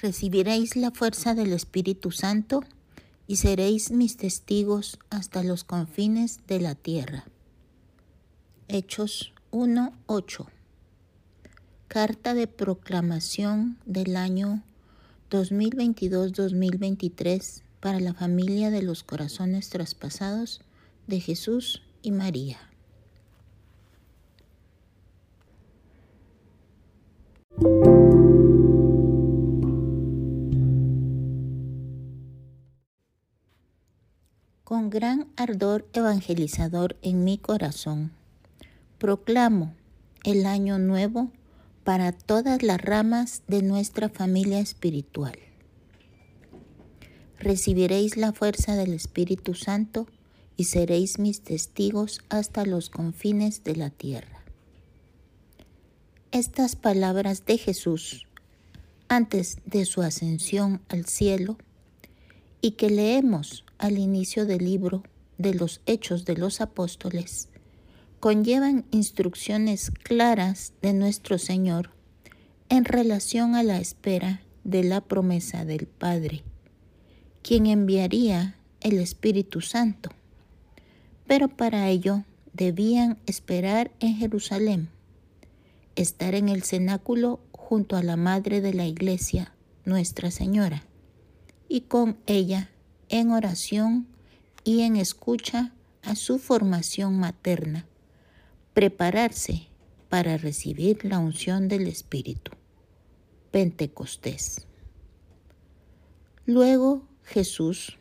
recibiréis la fuerza del Espíritu Santo y seréis mis testigos hasta los confines de la tierra. Hechos 1.8 Carta de proclamación del año 2022-2023 para la familia de los corazones traspasados de Jesús y María. Con gran ardor evangelizador en mi corazón, proclamo el año nuevo para todas las ramas de nuestra familia espiritual. Recibiréis la fuerza del Espíritu Santo y seréis mis testigos hasta los confines de la tierra. Estas palabras de Jesús antes de su ascensión al cielo y que leemos al inicio del libro de los Hechos de los Apóstoles conllevan instrucciones claras de nuestro Señor en relación a la espera de la promesa del Padre, quien enviaría el Espíritu Santo. Pero para ello debían esperar en Jerusalén, estar en el cenáculo junto a la Madre de la Iglesia, Nuestra Señora, y con ella en oración y en escucha a su formación materna, prepararse para recibir la unción del Espíritu. Pentecostés. Luego Jesús,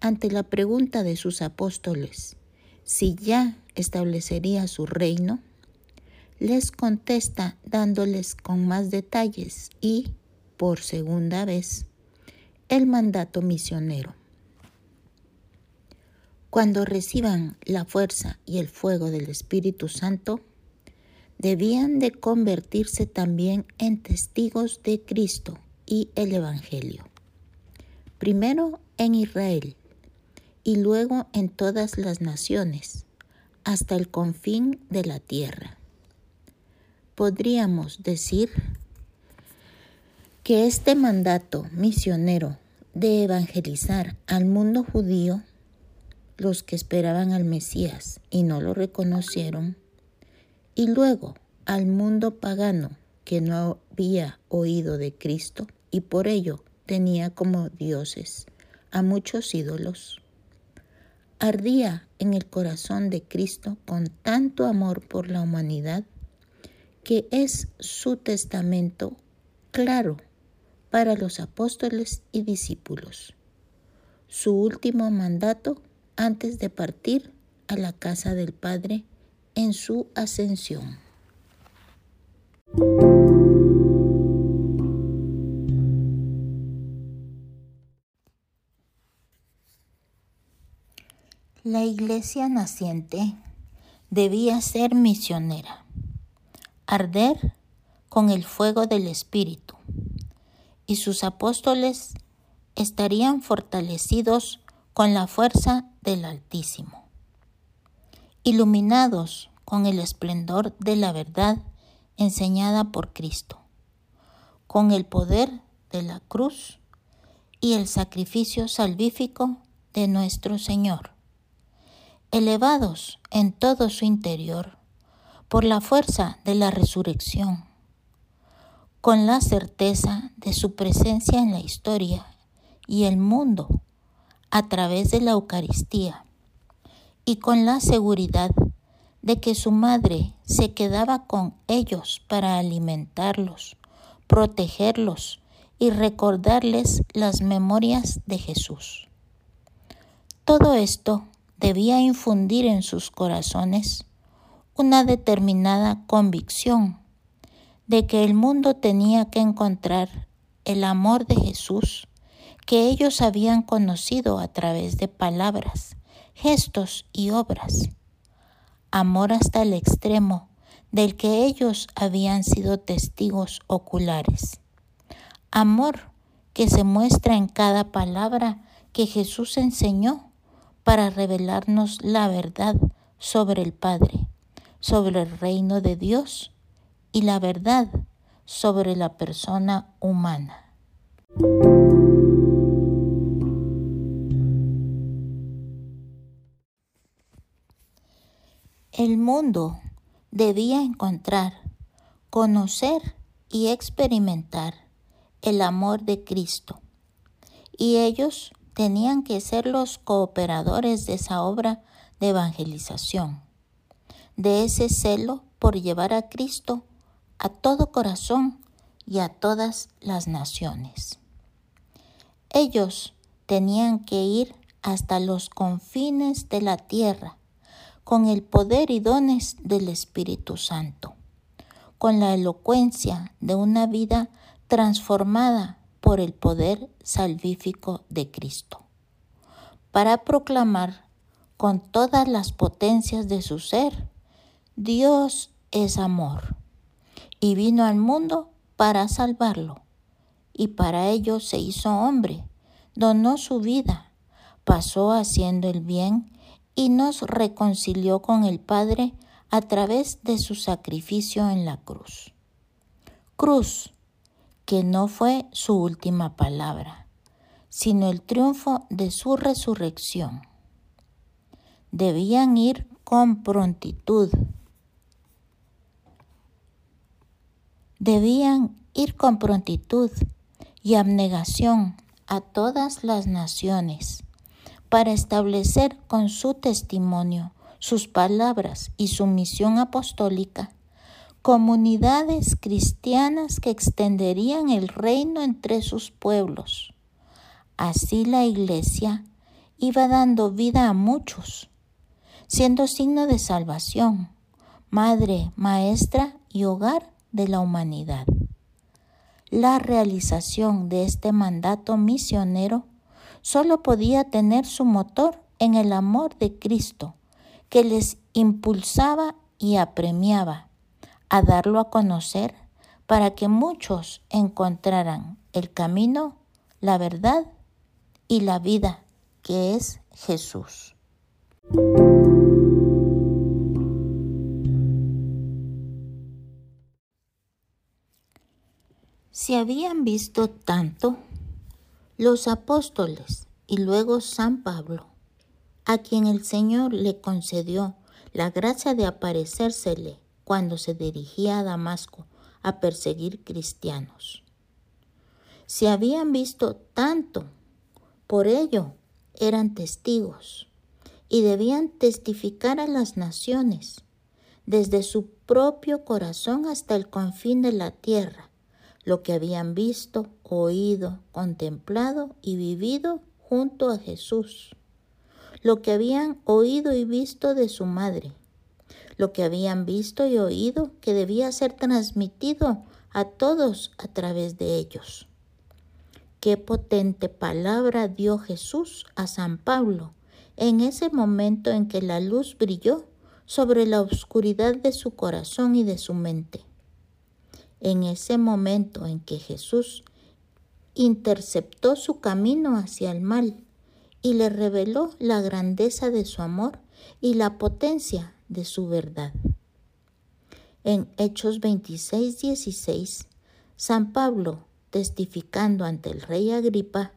ante la pregunta de sus apóstoles si ya establecería su reino, les contesta dándoles con más detalles y, por segunda vez, el mandato misionero. Cuando reciban la fuerza y el fuego del Espíritu Santo, debían de convertirse también en testigos de Cristo y el Evangelio. Primero en Israel y luego en todas las naciones, hasta el confín de la tierra. Podríamos decir que este mandato misionero de evangelizar al mundo judío los que esperaban al Mesías y no lo reconocieron, y luego al mundo pagano que no había oído de Cristo y por ello tenía como dioses a muchos ídolos. Ardía en el corazón de Cristo con tanto amor por la humanidad que es su testamento claro para los apóstoles y discípulos. Su último mandato antes de partir a la casa del Padre en su ascensión. La iglesia naciente debía ser misionera, arder con el fuego del Espíritu, y sus apóstoles estarían fortalecidos con la fuerza del Altísimo. Iluminados con el esplendor de la verdad enseñada por Cristo, con el poder de la cruz y el sacrificio salvífico de nuestro Señor, elevados en todo su interior por la fuerza de la resurrección, con la certeza de su presencia en la historia y el mundo a través de la Eucaristía y con la seguridad de que su madre se quedaba con ellos para alimentarlos, protegerlos y recordarles las memorias de Jesús. Todo esto debía infundir en sus corazones una determinada convicción de que el mundo tenía que encontrar el amor de Jesús que ellos habían conocido a través de palabras, gestos y obras. Amor hasta el extremo del que ellos habían sido testigos oculares. Amor que se muestra en cada palabra que Jesús enseñó para revelarnos la verdad sobre el Padre, sobre el reino de Dios y la verdad sobre la persona humana. El mundo debía encontrar, conocer y experimentar el amor de Cristo. Y ellos tenían que ser los cooperadores de esa obra de evangelización, de ese celo por llevar a Cristo a todo corazón y a todas las naciones. Ellos tenían que ir hasta los confines de la tierra con el poder y dones del Espíritu Santo, con la elocuencia de una vida transformada por el poder salvífico de Cristo, para proclamar con todas las potencias de su ser, Dios es amor, y vino al mundo para salvarlo, y para ello se hizo hombre, donó su vida, pasó haciendo el bien y nos reconcilió con el Padre a través de su sacrificio en la cruz. Cruz que no fue su última palabra, sino el triunfo de su resurrección. Debían ir con prontitud. Debían ir con prontitud y abnegación a todas las naciones para establecer con su testimonio, sus palabras y su misión apostólica comunidades cristianas que extenderían el reino entre sus pueblos. Así la iglesia iba dando vida a muchos, siendo signo de salvación, madre, maestra y hogar de la humanidad. La realización de este mandato misionero solo podía tener su motor en el amor de Cristo, que les impulsaba y apremiaba a darlo a conocer para que muchos encontraran el camino, la verdad y la vida que es Jesús. Se habían visto tanto los apóstoles y luego San Pablo, a quien el Señor le concedió la gracia de aparecérsele cuando se dirigía a Damasco a perseguir cristianos. Se habían visto tanto, por ello eran testigos y debían testificar a las naciones desde su propio corazón hasta el confín de la tierra, lo que habían visto, oído, contemplado y vivido junto a Jesús, lo que habían oído y visto de su madre, lo que habían visto y oído que debía ser transmitido a todos a través de ellos. Qué potente palabra dio Jesús a San Pablo en ese momento en que la luz brilló sobre la oscuridad de su corazón y de su mente. En ese momento en que Jesús interceptó su camino hacia el mal y le reveló la grandeza de su amor y la potencia de su verdad. En Hechos 26, 16, San Pablo, testificando ante el rey Agripa,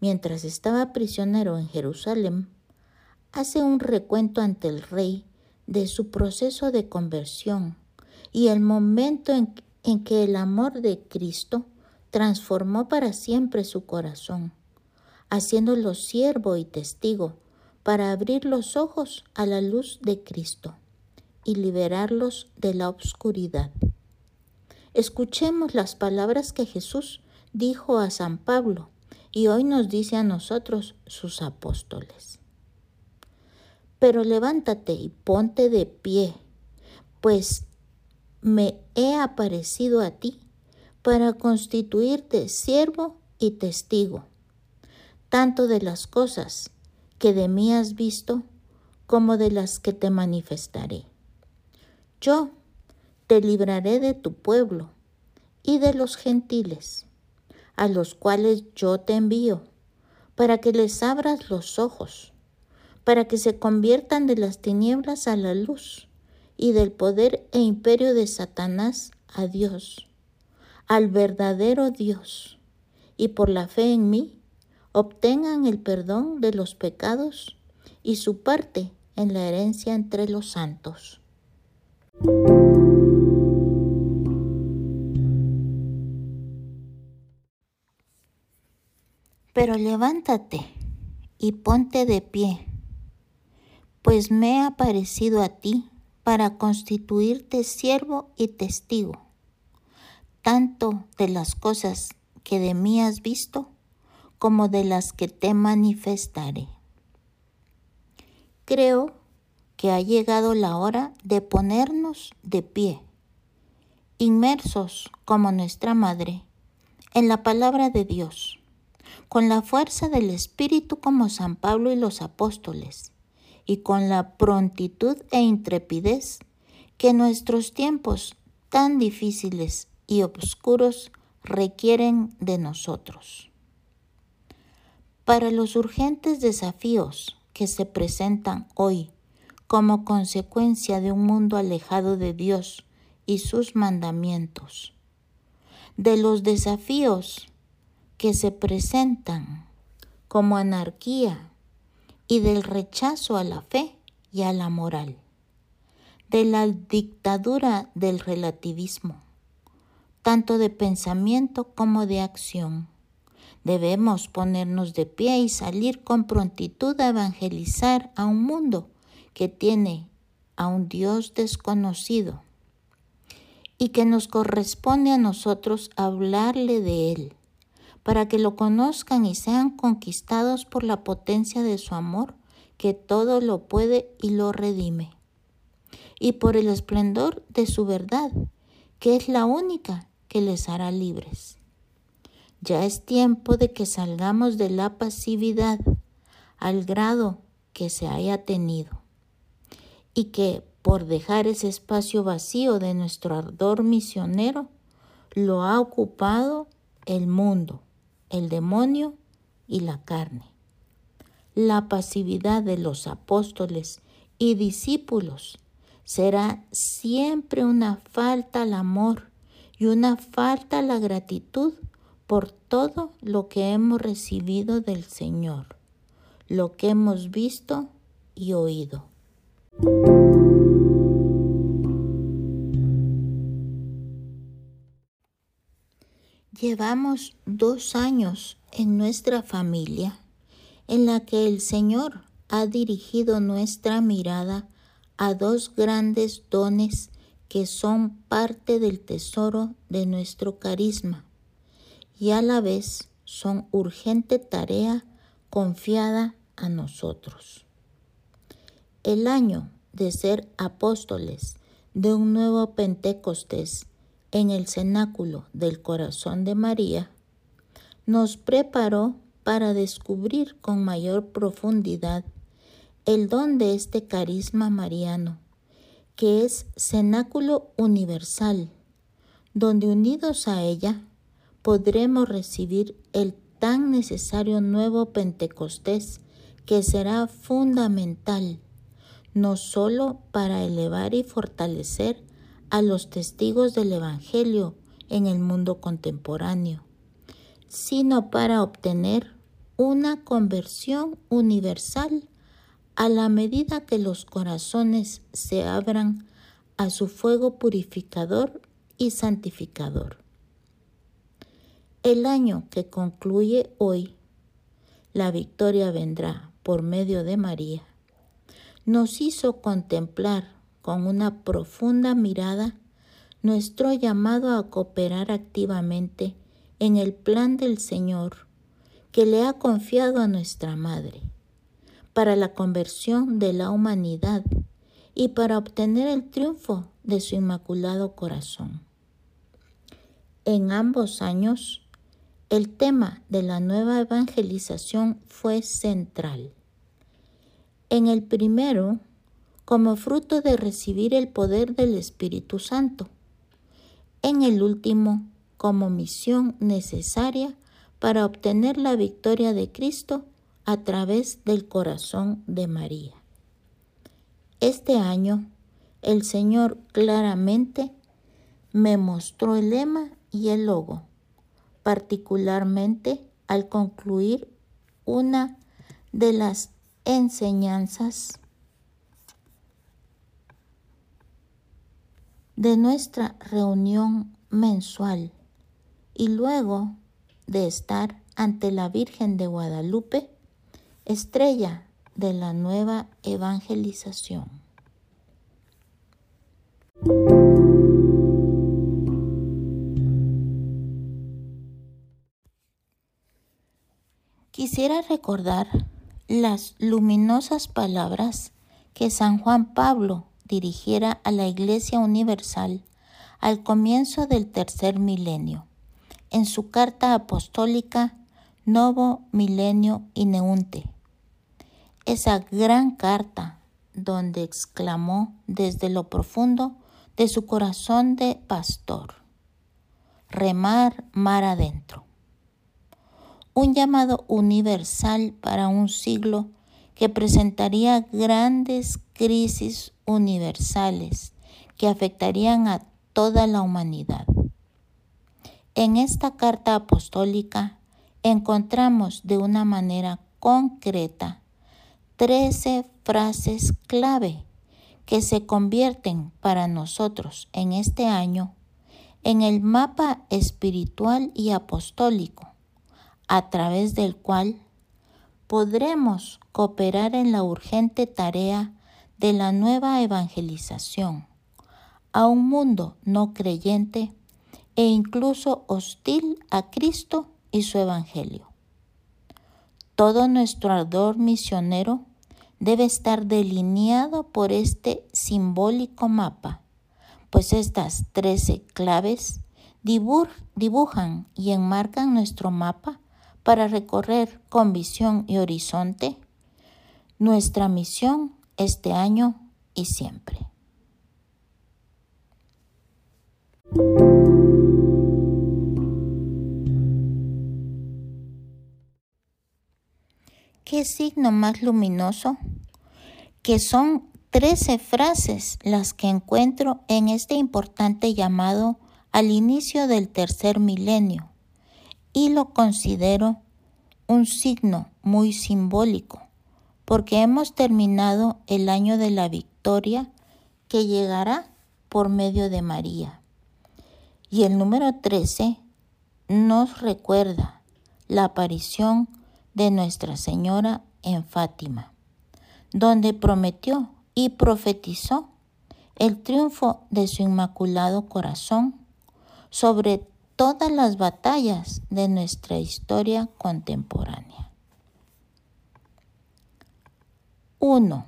mientras estaba prisionero en Jerusalén, hace un recuento ante el rey de su proceso de conversión y el momento en, en, que el amor de Cristo transformó para siempre su corazón, haciéndolo siervo y testigo para abrir los ojos a la luz de Cristo y liberarlos de la oscuridad. Escuchemos las palabras que Jesús dijo a San Pablo y hoy nos dice a nosotros, sus apóstoles. Pero levántate y ponte de pie, pues me he aparecido a ti para constituirte siervo y testigo, tanto de las cosas que de mí has visto como de las que te manifestaré. Yo te libraré de tu pueblo y de los gentiles, a los cuales yo te envío, para que les abras los ojos, para que se conviertan de las tinieblas a la luz y del poder e imperio de Satanás a Dios, al verdadero Dios y por la fe en mí obtengan el perdón de los pecados y su parte en la herencia entre los santos. Pero levántate y ponte de pie, pues me he aparecido a ti para constituirte siervo y testigo, tanto de las cosas que de mí has visto, como de las que te manifestaré. Creo que ha llegado la hora de ponernos de pie, inmersos como nuestra Madre, en la palabra de Dios con la fuerza del Espíritu como San Pablo y los apóstoles, y con la prontitud e intrepidez que nuestros tiempos tan difíciles y oscuros requieren de nosotros. Para los urgentes desafíos que se presentan hoy como consecuencia de un mundo alejado de Dios y sus mandamientos, de los desafíos que se presentan como anarquía y del rechazo a la fe y a la moral, de la dictadura del relativismo, tanto de pensamiento como de acción. Debemos ponernos de pie y salir con prontitud a evangelizar a un mundo que tiene a un Dios desconocido y que nos corresponde a nosotros hablarle de Él para que lo conozcan y sean conquistados por la potencia de su amor, que todo lo puede y lo redime, y por el esplendor de su verdad, que es la única que les hará libres. Ya es tiempo de que salgamos de la pasividad al grado que se haya tenido, y que por dejar ese espacio vacío de nuestro ardor misionero, lo ha ocupado el mundo el demonio y la carne. La pasividad de los apóstoles y discípulos será siempre una falta al amor y una falta a la gratitud por todo lo que hemos recibido del Señor, lo que hemos visto y oído. Llevamos dos años en nuestra familia en la que el Señor ha dirigido nuestra mirada a dos grandes dones que son parte del tesoro de nuestro carisma y a la vez son urgente tarea confiada a nosotros. El año de ser apóstoles de un nuevo Pentecostés en el cenáculo del corazón de María, nos preparó para descubrir con mayor profundidad el don de este carisma mariano, que es cenáculo universal, donde unidos a ella podremos recibir el tan necesario nuevo Pentecostés que será fundamental, no sólo para elevar y fortalecer a los testigos del Evangelio en el mundo contemporáneo, sino para obtener una conversión universal a la medida que los corazones se abran a su fuego purificador y santificador. El año que concluye hoy, la victoria vendrá por medio de María, nos hizo contemplar con una profunda mirada nuestro llamado a cooperar activamente en el plan del Señor que le ha confiado a nuestra Madre para la conversión de la humanidad y para obtener el triunfo de su inmaculado corazón. En ambos años, el tema de la nueva evangelización fue central. En el primero, como fruto de recibir el poder del Espíritu Santo. En el último, como misión necesaria para obtener la victoria de Cristo a través del corazón de María. Este año, el Señor claramente me mostró el lema y el logo, particularmente al concluir una de las enseñanzas de nuestra reunión mensual y luego de estar ante la Virgen de Guadalupe, estrella de la nueva evangelización. Quisiera recordar las luminosas palabras que San Juan Pablo dirigiera a la Iglesia Universal al comienzo del tercer milenio, en su carta apostólica Novo Milenio Ineunte. Esa gran carta donde exclamó desde lo profundo de su corazón de pastor, remar mar adentro. Un llamado universal para un siglo que presentaría grandes crisis universales que afectarían a toda la humanidad. En esta carta apostólica encontramos de una manera concreta 13 frases clave que se convierten para nosotros en este año en el mapa espiritual y apostólico a través del cual podremos cooperar en la urgente tarea de la nueva evangelización a un mundo no creyente e incluso hostil a Cristo y su Evangelio. Todo nuestro ardor misionero debe estar delineado por este simbólico mapa, pues estas trece claves dibujan y enmarcan nuestro mapa para recorrer con visión y horizonte nuestra misión este año y siempre. ¿Qué signo más luminoso? Que son trece frases las que encuentro en este importante llamado al inicio del tercer milenio y lo considero un signo muy simbólico porque hemos terminado el año de la victoria que llegará por medio de María. Y el número 13 nos recuerda la aparición de Nuestra Señora en Fátima, donde prometió y profetizó el triunfo de su inmaculado corazón sobre todas las batallas de nuestra historia contemporánea. 1.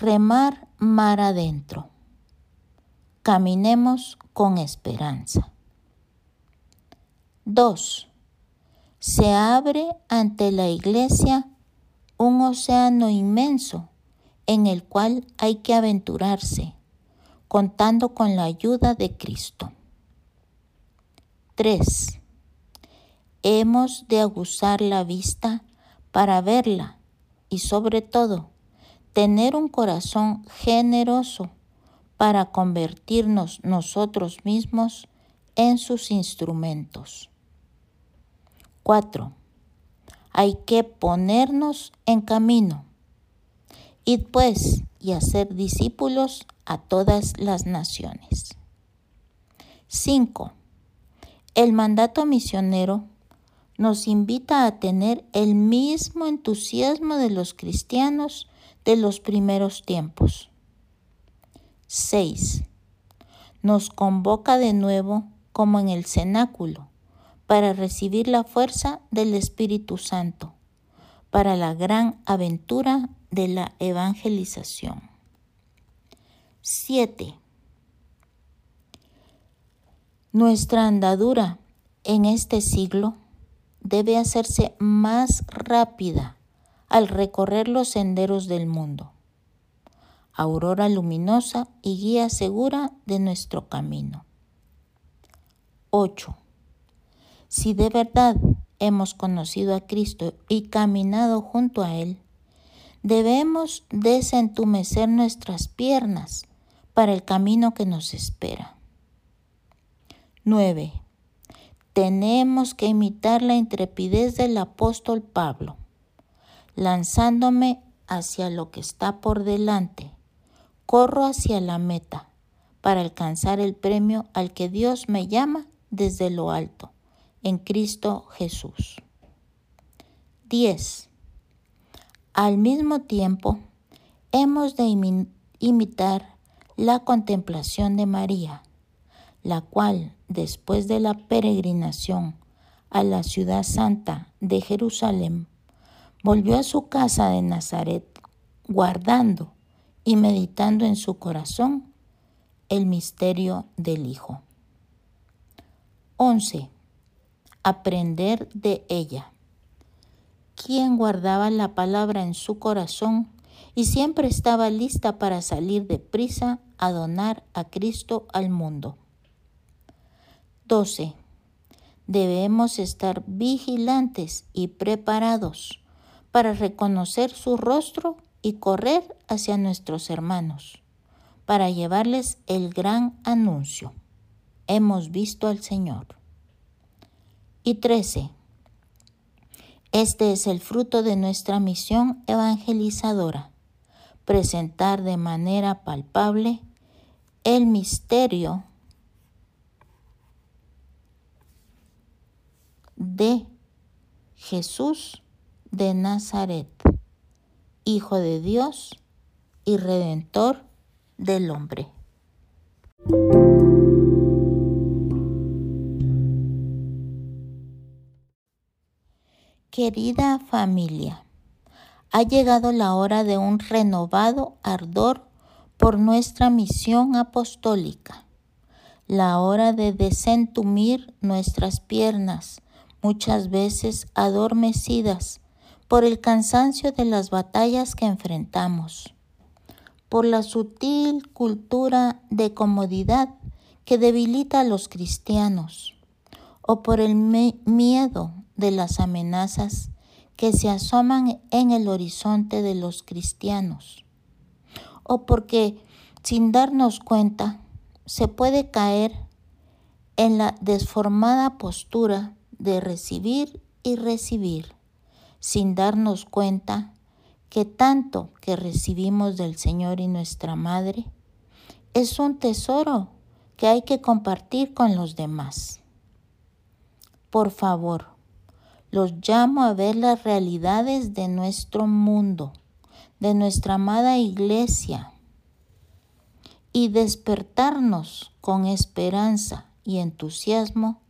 Remar mar adentro. Caminemos con esperanza. 2. Se abre ante la iglesia un océano inmenso en el cual hay que aventurarse, contando con la ayuda de Cristo. 3. Hemos de aguzar la vista para verla y sobre todo tener un corazón generoso para convertirnos nosotros mismos en sus instrumentos. 4. Hay que ponernos en camino. Id pues y hacer discípulos a todas las naciones. 5. El mandato misionero nos invita a tener el mismo entusiasmo de los cristianos de los primeros tiempos. 6. Nos convoca de nuevo como en el cenáculo para recibir la fuerza del Espíritu Santo para la gran aventura de la evangelización. 7. Nuestra andadura en este siglo debe hacerse más rápida al recorrer los senderos del mundo. Aurora luminosa y guía segura de nuestro camino. 8. Si de verdad hemos conocido a Cristo y caminado junto a Él, debemos desentumecer nuestras piernas para el camino que nos espera. 9. Tenemos que imitar la intrepidez del apóstol Pablo, lanzándome hacia lo que está por delante. Corro hacia la meta para alcanzar el premio al que Dios me llama desde lo alto, en Cristo Jesús. 10. Al mismo tiempo, hemos de imitar la contemplación de María, la cual, después de la peregrinación a la ciudad santa de Jerusalén, volvió a su casa de Nazaret, guardando y meditando en su corazón el misterio del Hijo. 11. Aprender de ella. Quien guardaba la palabra en su corazón y siempre estaba lista para salir de prisa a donar a Cristo al mundo. 12. Debemos estar vigilantes y preparados para reconocer su rostro y correr hacia nuestros hermanos para llevarles el gran anuncio. Hemos visto al Señor. Y 13. Este es el fruto de nuestra misión evangelizadora, presentar de manera palpable el misterio de Jesús de Nazaret, Hijo de Dios y Redentor del hombre. Querida familia, ha llegado la hora de un renovado ardor por nuestra misión apostólica, la hora de desentumir nuestras piernas, muchas veces adormecidas por el cansancio de las batallas que enfrentamos por la sutil cultura de comodidad que debilita a los cristianos, o por el miedo de las amenazas que se asoman en el horizonte de los cristianos, o porque sin darnos cuenta se puede caer en la desformada postura de recibir y recibir, sin darnos cuenta que tanto que recibimos del Señor y nuestra Madre es un tesoro que hay que compartir con los demás. Por favor, los llamo a ver las realidades de nuestro mundo, de nuestra amada iglesia, y despertarnos con esperanza y entusiasmo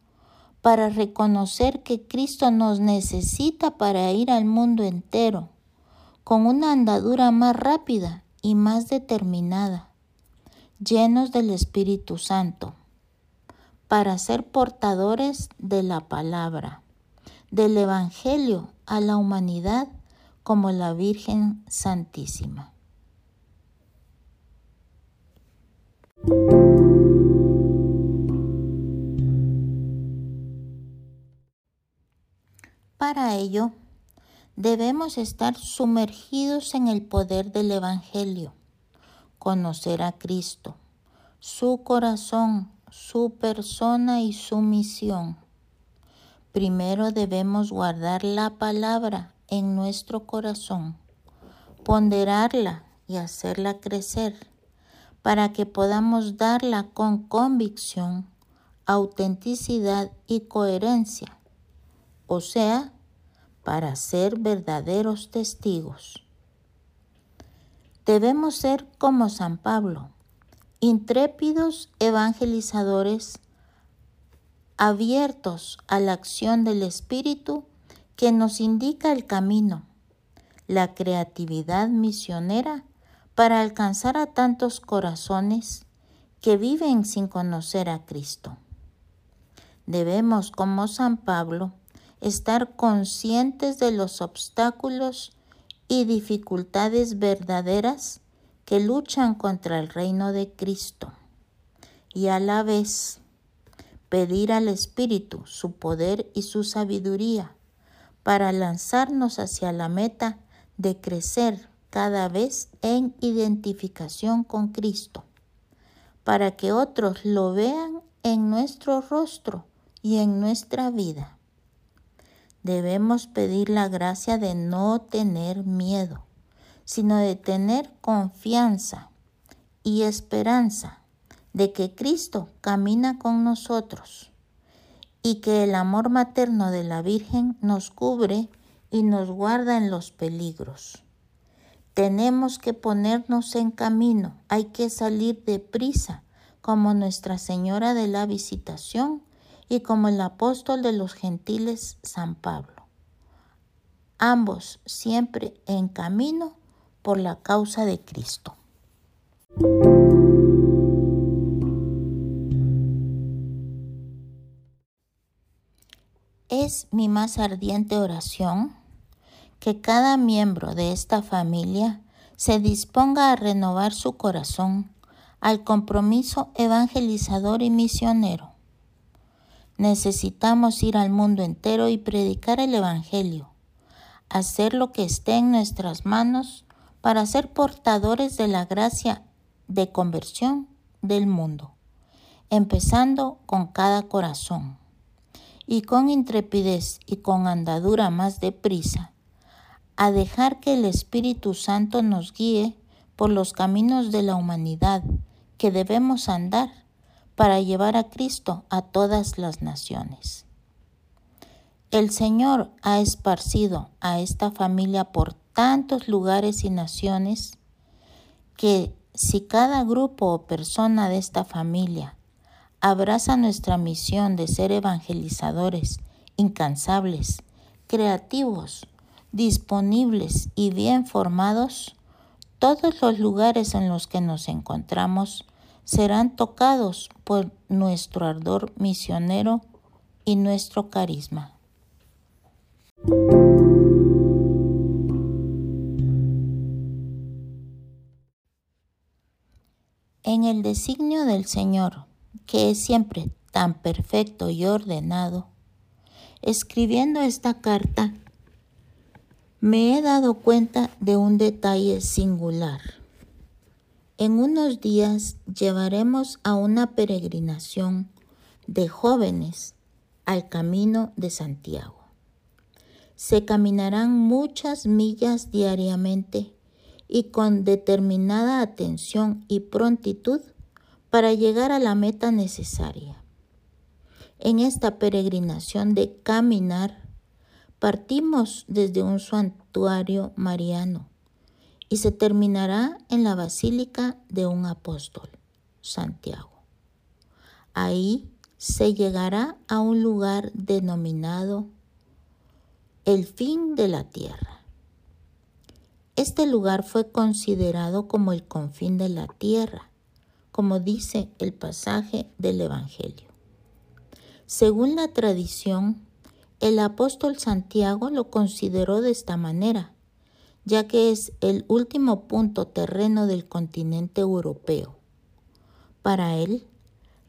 para reconocer que Cristo nos necesita para ir al mundo entero con una andadura más rápida y más determinada, llenos del Espíritu Santo, para ser portadores de la palabra, del Evangelio a la humanidad como la Virgen Santísima. Para ello, debemos estar sumergidos en el poder del Evangelio, conocer a Cristo, su corazón, su persona y su misión. Primero debemos guardar la palabra en nuestro corazón, ponderarla y hacerla crecer para que podamos darla con convicción, autenticidad y coherencia, o sea, para ser verdaderos testigos. Debemos ser como San Pablo, intrépidos evangelizadores abiertos a la acción del Espíritu que nos indica el camino, la creatividad misionera para alcanzar a tantos corazones que viven sin conocer a Cristo. Debemos, como San Pablo, estar conscientes de los obstáculos y dificultades verdaderas que luchan contra el reino de Cristo y a la vez pedir al Espíritu su poder y su sabiduría para lanzarnos hacia la meta de crecer cada vez en identificación con Cristo, para que otros lo vean en nuestro rostro y en nuestra vida. Debemos pedir la gracia de no tener miedo, sino de tener confianza y esperanza de que Cristo camina con nosotros y que el amor materno de la Virgen nos cubre y nos guarda en los peligros. Tenemos que ponernos en camino, hay que salir de prisa, como Nuestra Señora de la Visitación y como el apóstol de los gentiles San Pablo. Ambos siempre en camino por la causa de Cristo. Es mi más ardiente oración que cada miembro de esta familia se disponga a renovar su corazón al compromiso evangelizador y misionero. Necesitamos ir al mundo entero y predicar el Evangelio, hacer lo que esté en nuestras manos para ser portadores de la gracia de conversión del mundo, empezando con cada corazón, y con intrepidez y con andadura más deprisa, a dejar que el Espíritu Santo nos guíe por los caminos de la humanidad que debemos andar para llevar a Cristo a todas las naciones. El Señor ha esparcido a esta familia por tantos lugares y naciones que si cada grupo o persona de esta familia abraza nuestra misión de ser evangelizadores incansables, creativos, disponibles y bien formados, todos los lugares en los que nos encontramos serán tocados por nuestro ardor misionero y nuestro carisma. En el designio del Señor, que es siempre tan perfecto y ordenado, escribiendo esta carta, me he dado cuenta de un detalle singular. En unos días llevaremos a una peregrinación de jóvenes al camino de Santiago. Se caminarán muchas millas diariamente y con determinada atención y prontitud para llegar a la meta necesaria. En esta peregrinación de caminar Partimos desde un santuario mariano y se terminará en la basílica de un apóstol, Santiago. Ahí se llegará a un lugar denominado el fin de la tierra. Este lugar fue considerado como el confín de la tierra, como dice el pasaje del Evangelio. Según la tradición, el apóstol Santiago lo consideró de esta manera, ya que es el último punto terreno del continente europeo. Para él,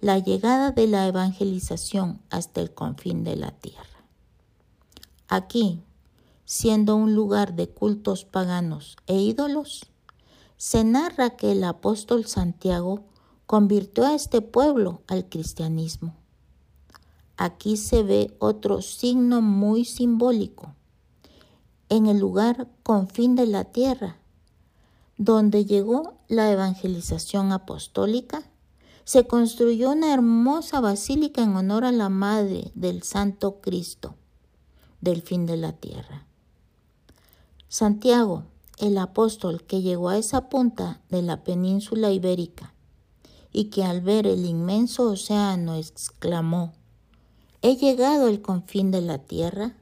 la llegada de la evangelización hasta el confín de la tierra. Aquí, siendo un lugar de cultos paganos e ídolos, se narra que el apóstol Santiago convirtió a este pueblo al cristianismo. Aquí se ve otro signo muy simbólico. En el lugar confín de la tierra, donde llegó la evangelización apostólica, se construyó una hermosa basílica en honor a la Madre del Santo Cristo del fin de la tierra. Santiago, el apóstol que llegó a esa punta de la península ibérica y que al ver el inmenso océano exclamó, he llegado al confín de la tierra,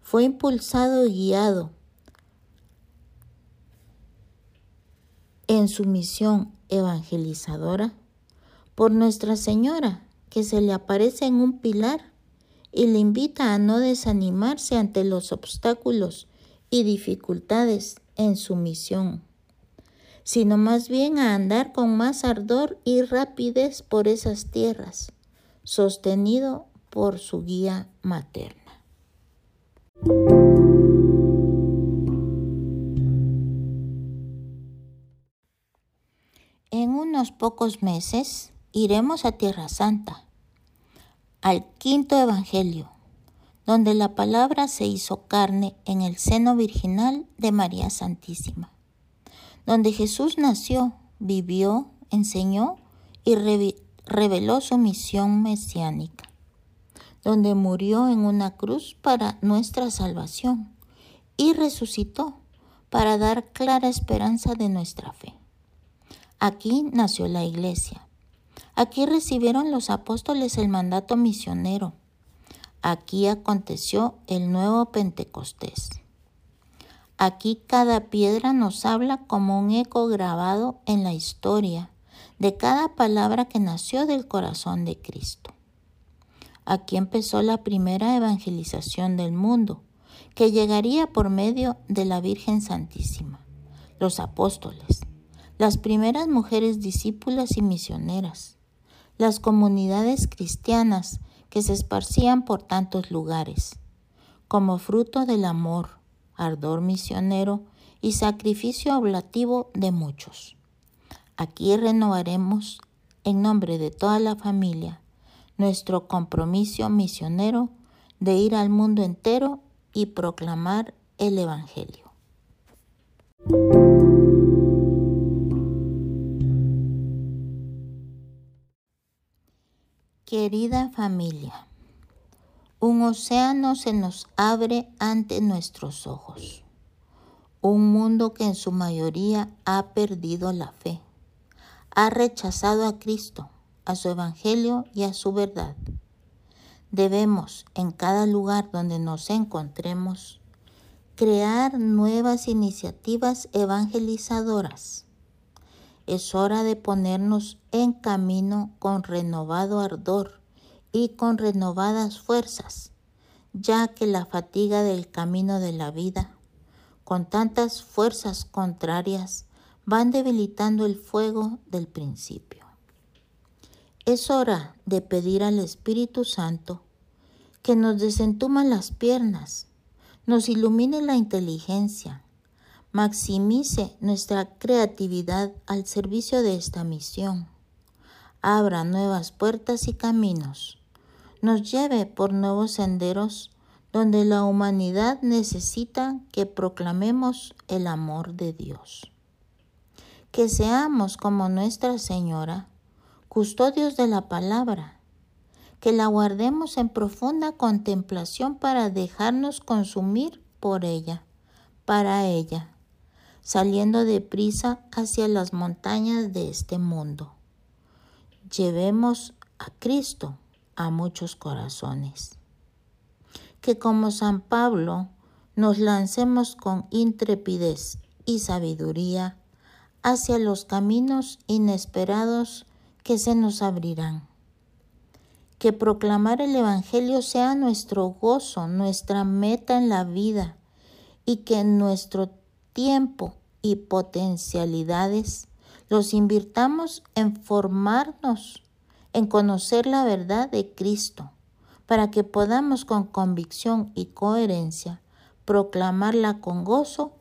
fue impulsado y guiado en su misión evangelizadora por Nuestra Señora, que se le aparece en un pilar y le invita a no desanimarse ante los obstáculos y dificultades en su misión, sino más bien a andar con más ardor y rapidez por esas tierras, sostenido por su guía materna. En unos pocos meses iremos a Tierra Santa. al quinto Evangelio, donde la palabra se hizo carne en el seno virginal de María Santísima, donde Jesús nació, vivió, enseñó y reveló su misión mesiánica, donde murió en una cruz para nuestra salvación y resucitó para dar clara esperanza de nuestra fe. Aquí nació la iglesia. Aquí recibieron los apóstoles el mandato misionero. Aquí aconteció el nuevo Pentecostés. Aquí cada piedra nos habla como un eco grabado en la historia de cada palabra que nació del corazón de Cristo. Aquí empezó la primera evangelización del mundo, que llegaría por medio de la Virgen Santísima, los apóstoles, las primeras mujeres discípulas y misioneras, las comunidades cristianas que se esparcían por tantos lugares, como fruto del amor, ardor misionero y sacrificio oblativo de muchos. Aquí renovaremos, en nombre de toda la familia, nuestro compromiso misionero de ir al mundo entero y proclamar el Evangelio. Querida familia, un océano se nos abre ante nuestros ojos. Un mundo que en su mayoría ha perdido la fe, ha rechazado a Cristo, a su Evangelio y a su verdad. Debemos, en cada lugar donde nos encontremos, crear nuevas iniciativas evangelizadoras es hora de ponernos en camino con renovado ardor y con renovadas fuerzas, ya que la fatiga del camino de la vida, con tantas fuerzas contrarias, van debilitando el fuego del principio. Es hora de pedir al Espíritu Santo que nos desentuma las piernas, nos ilumine la inteligencia, maximice nuestra creatividad al servicio de esta misión, abra nuevas puertas y caminos, nos lleve por nuevos senderos donde la humanidad necesita que proclamemos el amor de Dios. Que seamos como Nuestra Señora, custodios de la palabra, que la guardemos en profunda contemplación para dejarnos consumir por ella, para ella saliendo deprisa hacia las montañas de este mundo. Llevemos a Cristo a muchos corazones. Que como San Pablo nos lancemos con intrepidez y sabiduría hacia los caminos inesperados que se nos abrirán. Que proclamar el Evangelio sea nuestro gozo, nuestra meta en la vida y que nuestro tiempo y potencialidades los invirtamos en formarnos, en conocer la verdad de Cristo, para que podamos con convicción y coherencia proclamarla con gozo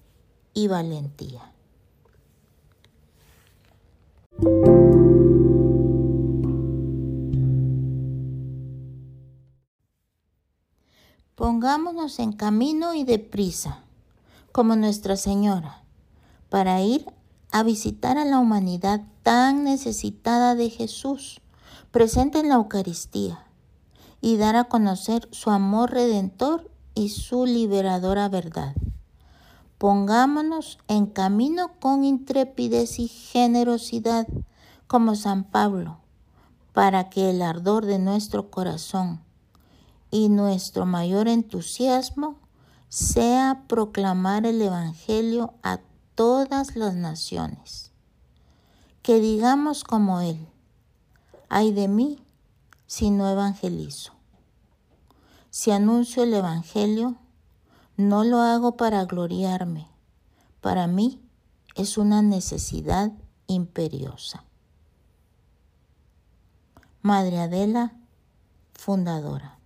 y valentía. Pongámonos en camino y deprisa como Nuestra Señora, para ir a visitar a la humanidad tan necesitada de Jesús, presente en la Eucaristía, y dar a conocer su amor redentor y su liberadora verdad. Pongámonos en camino con intrepidez y generosidad, como San Pablo, para que el ardor de nuestro corazón y nuestro mayor entusiasmo sea proclamar el Evangelio a todas las naciones. Que digamos como Él, ay de mí si no evangelizo. Si anuncio el Evangelio, no lo hago para gloriarme, para mí es una necesidad imperiosa. Madre Adela, fundadora.